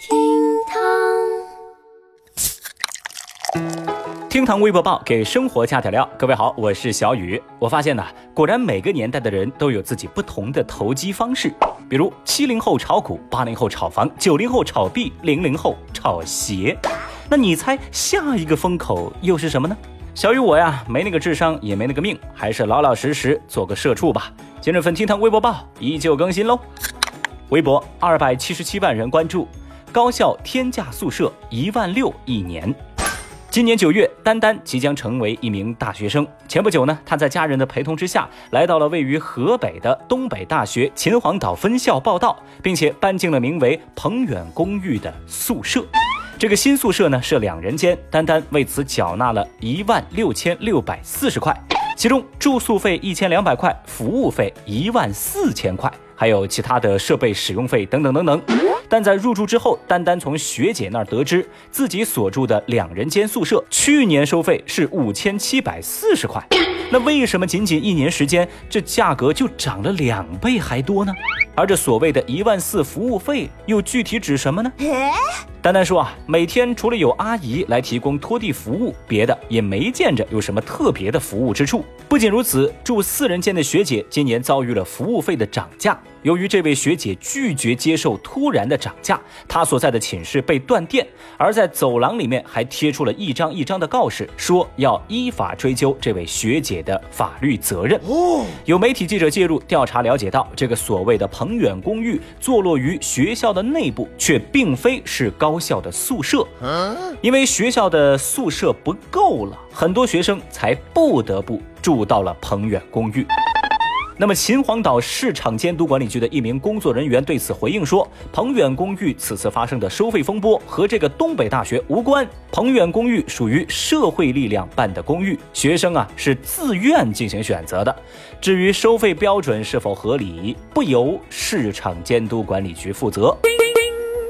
厅堂，厅堂微博报给生活加点料。各位好，我是小雨。我发现呢，果然每个年代的人都有自己不同的投机方式。比如七零后炒股，八零后炒房，九零后炒币，零零后炒鞋。那你猜下一个风口又是什么呢？小雨我呀，没那个智商，也没那个命，还是老老实实做个社畜吧。今日份厅堂微博报依旧更新喽。微博二百七十七万人关注，高校天价宿舍一万六一年。今年九月，丹丹即将成为一名大学生。前不久呢，他在家人的陪同之下，来到了位于河北的东北大学秦皇岛分校报道，并且搬进了名为鹏远公寓的宿舍。这个新宿舍呢是两人间，丹丹为此缴纳了一万六千六百四十块，其中住宿费一千两百块，服务费一万四千块。还有其他的设备使用费等等等等，但在入住之后，丹丹从学姐那儿得知，自己所住的两人间宿舍去年收费是五千七百四十块，那为什么仅仅一年时间，这价格就涨了两倍还多呢？而这所谓的一万四服务费又具体指什么呢？丹丹说啊，每天除了有阿姨来提供拖地服务，别的也没见着有什么特别的服务之处。不仅如此，住四人间的学姐今年遭遇了服务费的涨价。由于这位学姐拒绝接受突然的涨价，她所在的寝室被断电，而在走廊里面还贴出了一张一张的告示，说要依法追究这位学姐的法律责任。哦，有媒体记者介入调查，了解到这个所谓的鹏远公寓坐落于学校的内部，却并非是高校的宿舍。因为学校的宿舍不够了，很多学生才不得不住到了鹏远公寓。那么，秦皇岛市场监督管理局的一名工作人员对此回应说：“鹏远公寓此次发生的收费风波和这个东北大学无关。鹏远公寓属于社会力量办的公寓，学生啊是自愿进行选择的。至于收费标准是否合理，不由市场监督管理局负责。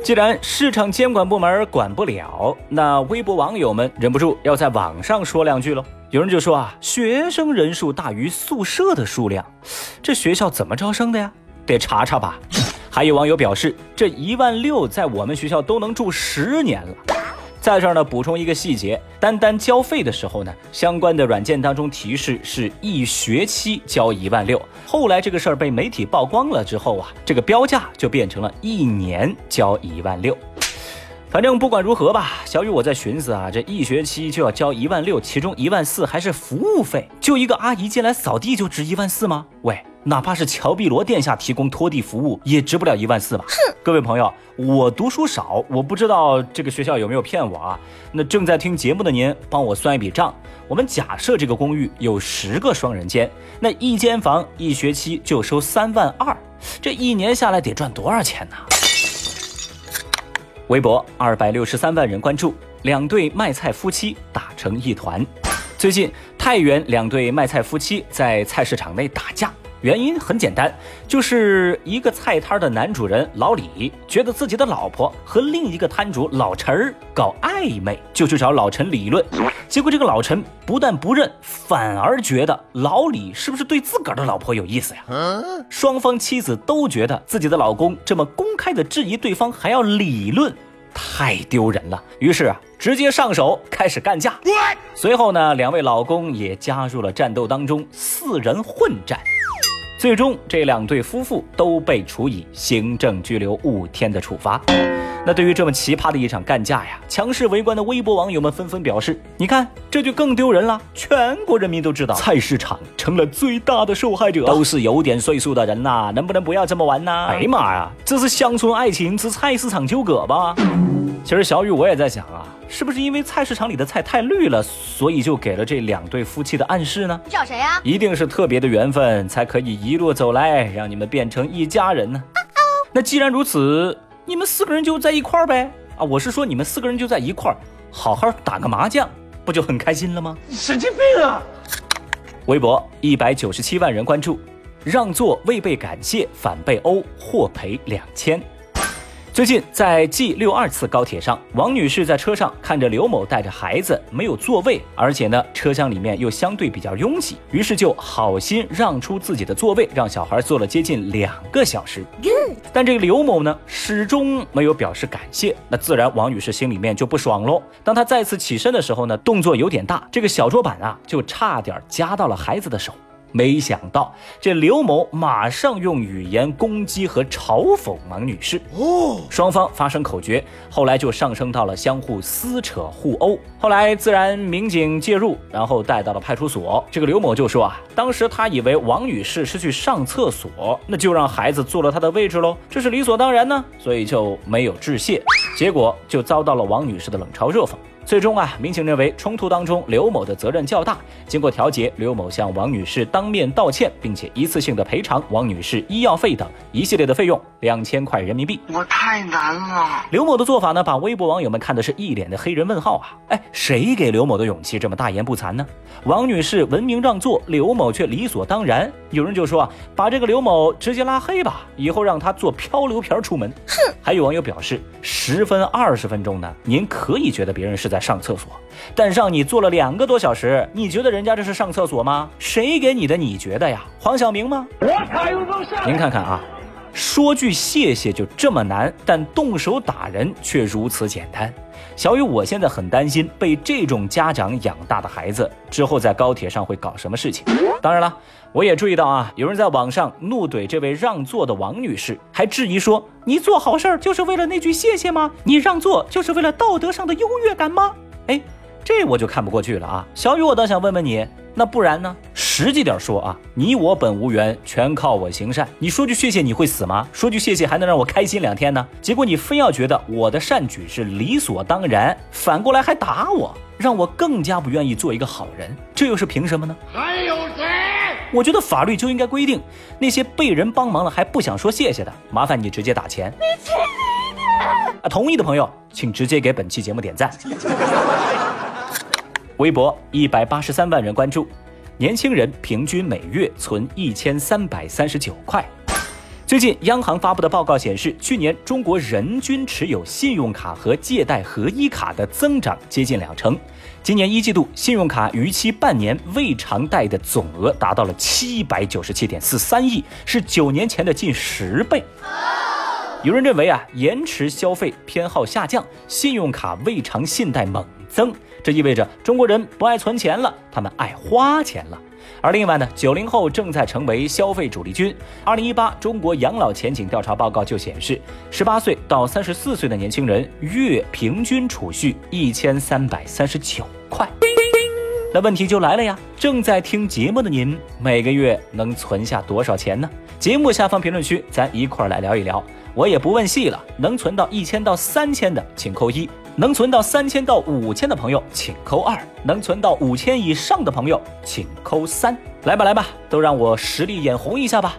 既然市场监管部门管不了，那微博网友们忍不住要在网上说两句喽。”有人就说啊，学生人数大于宿舍的数量，这学校怎么招生的呀？得查查吧。还有网友表示，这一万六在我们学校都能住十年了。在这儿呢，补充一个细节，单单交费的时候呢，相关的软件当中提示是一学期交一万六。后来这个事儿被媒体曝光了之后啊，这个标价就变成了一年交一万六。反正不管如何吧，小雨我在寻思啊，这一学期就要交一万六，其中一万四还是服务费，就一个阿姨进来扫地就值一万四吗？喂，哪怕是乔碧罗殿下提供拖地服务，也值不了一万四吧？哼！各位朋友，我读书少，我不知道这个学校有没有骗我啊？那正在听节目的您，帮我算一笔账。我们假设这个公寓有十个双人间，那一间房一学期就收三万二，这一年下来得赚多少钱呢？微博二百六十三万人关注，两对卖菜夫妻打成一团。最近，太原两对卖菜夫妻在菜市场内打架，原因很简单，就是一个菜摊的男主人老李觉得自己的老婆和另一个摊主老陈儿搞暧昧，就去找老陈理论。结果这个老陈不但不认，反而觉得老李是不是对自个儿的老婆有意思呀？双方妻子都觉得自己的老公这么公开的质疑对方还要理论。太丢人了，于是啊，直接上手开始干架。随后呢，两位老公也加入了战斗当中，四人混战。最终，这两对夫妇都被处以行政拘留五天的处罚。那对于这么奇葩的一场干架呀，强势围观的微博网友们纷纷表示：“你看，这就更丢人了，全国人民都知道，菜市场成了最大的受害者，都是有点岁数的人呐，能不能不要这么玩呢？”哎呀妈呀，这是乡村爱情之菜市场纠葛吧？其实小雨我也在想啊，是不是因为菜市场里的菜太绿了，所以就给了这两对夫妻的暗示呢？你找谁呀？一定是特别的缘分，才可以一路走来，让你们变成一家人呢。那既然如此，你们四个人就在一块儿呗？啊，我是说你们四个人就在一块儿，好好打个麻将，不就很开心了吗？你神经病啊！微博一百九十七万人关注，让座未被感谢反被殴，获赔两千。最近在 G 六二次高铁上，王女士在车上看着刘某带着孩子没有座位，而且呢车厢里面又相对比较拥挤，于是就好心让出自己的座位，让小孩坐了接近两个小时。但这个刘某呢始终没有表示感谢，那自然王女士心里面就不爽喽。当她再次起身的时候呢，动作有点大，这个小桌板啊就差点夹到了孩子的手。没想到，这刘某马上用语言攻击和嘲讽王女士，哦，双方发生口角，后来就上升到了相互撕扯、互殴。后来自然民警介入，然后带到了派出所。这个刘某就说啊，当时他以为王女士是去上厕所，那就让孩子坐了他的位置喽，这是理所当然呢，所以就没有致谢，结果就遭到了王女士的冷嘲热讽。最终啊，民警认为冲突当中刘某的责任较大。经过调解，刘某向王女士当面道歉，并且一次性的赔偿王女士医药费等一系列的费用两千块人民币。我太难了。刘某的做法呢，把微博网友们看的是一脸的黑人问号啊！哎，谁给刘某的勇气这么大言不惭呢？王女士文明让座，刘某却理所当然。有人就说啊，把这个刘某直接拉黑吧，以后让他坐漂流瓶出门。哼！还有网友表示，十分二十分钟呢，您可以觉得别人是在。上厕所，但让你坐了两个多小时，你觉得人家这是上厕所吗？谁给你的？你觉得呀？黄晓明吗？我您看看啊，说句谢谢就这么难，但动手打人却如此简单。小雨，我现在很担心被这种家长养大的孩子之后在高铁上会搞什么事情。当然了，我也注意到啊，有人在网上怒怼这位让座的王女士，还质疑说：“你做好事儿就是为了那句谢谢吗？你让座就是为了道德上的优越感吗？”哎，这我就看不过去了啊！小雨，我倒想问问你，那不然呢？实际点说啊，你我本无缘，全靠我行善。你说句谢谢，你会死吗？说句谢谢还能让我开心两天呢？结果你非要觉得我的善举是理所当然，反过来还打我，让我更加不愿意做一个好人。这又是凭什么呢？还有谁？我觉得法律就应该规定，那些被人帮忙了还不想说谢谢的，麻烦你直接打钱。你去你的！啊，同意的朋友请直接给本期节目点赞。微博一百八十三万人关注。年轻人平均每月存一千三百三十九块。最近，央行发布的报告显示，去年中国人均持有信用卡和借贷合一卡的增长接近两成。今年一季度，信用卡逾期半年未偿贷的总额达到了七百九十七点四三亿，是九年前的近十倍。有人认为啊，延迟消费偏好下降，信用卡未偿信贷猛增。这意味着中国人不爱存钱了，他们爱花钱了。而另外呢，九零后正在成为消费主力军。二零一八中国养老前景调查报告就显示，十八岁到三十四岁的年轻人月平均储蓄一千三百三十九块。那问题就来了呀，正在听节目的您，每个月能存下多少钱呢？节目下方评论区，咱一块儿来聊一聊。我也不问细了，能存到一千到三千的，请扣一。能存到三千到五千的朋友，请扣二；能存到五千以上的朋友，请扣三。来吧，来吧，都让我实力眼红一下吧。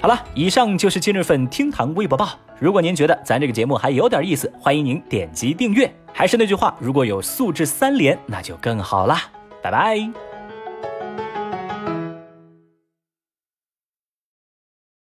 好了，以上就是今日份厅堂微博报。如果您觉得咱这个节目还有点意思，欢迎您点击订阅。还是那句话，如果有素质三连，那就更好了。拜拜。